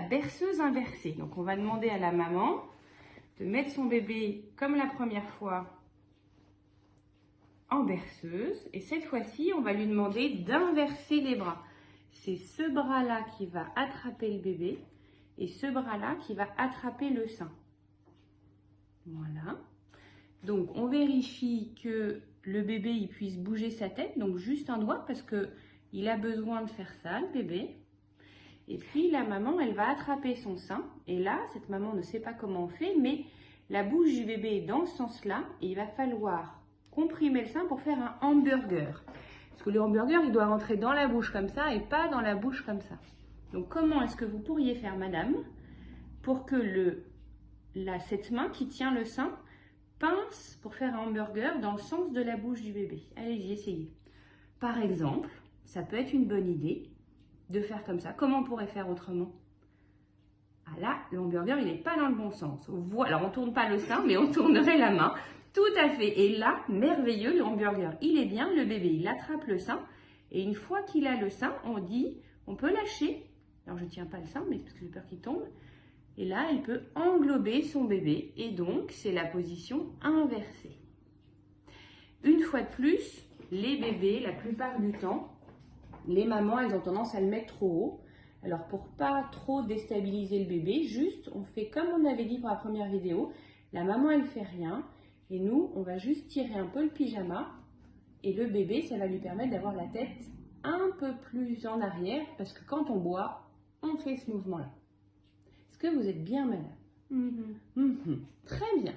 berceuse inversée. Donc on va demander à la maman de mettre son bébé comme la première fois en berceuse. Et cette fois-ci, on va lui demander d'inverser les bras. C'est ce bras-là qui va attraper le bébé et ce bras-là qui va attraper le sein. Voilà. Donc, on vérifie que le bébé il puisse bouger sa tête, donc juste un doigt parce que il a besoin de faire ça, le bébé. Et puis la maman, elle va attraper son sein. Et là, cette maman ne sait pas comment on fait, mais la bouche du bébé est dans ce sens-là. Et il va falloir comprimer le sein pour faire un hamburger. Parce que le hamburger, il doit rentrer dans la bouche comme ça et pas dans la bouche comme ça. Donc comment est-ce que vous pourriez faire, madame, pour que le, cette main qui tient le sein pince pour faire un hamburger dans le sens de la bouche du bébé? Allez-y, essayez. Par exemple, ça peut être une bonne idée de faire comme ça. Comment on pourrait faire autrement? Ah là, le hamburger, il n'est pas dans le bon sens. Voilà, alors on ne tourne pas le sein, mais on tournerait la main. Tout à fait. Et là, merveilleux, le hamburger, il est bien. Le bébé, il attrape le sein. Et une fois qu'il a le sein, on dit, on peut lâcher. Alors, je ne tiens pas le sein, mais parce que j'ai peur qu'il tombe. Et là, elle peut englober son bébé. Et donc, c'est la position inversée. Une fois de plus, les bébés, la plupart du temps, les mamans, elles ont tendance à le mettre trop haut. Alors, pour pas trop déstabiliser le bébé, juste, on fait comme on avait dit pour la première vidéo. La maman, elle fait rien. Et nous, on va juste tirer un peu le pyjama. Et le bébé, ça va lui permettre d'avoir la tête un peu plus en arrière. Parce que quand on boit, on fait ce mouvement-là. Est-ce que vous êtes bien malade Mhm. Mhm. Très bien.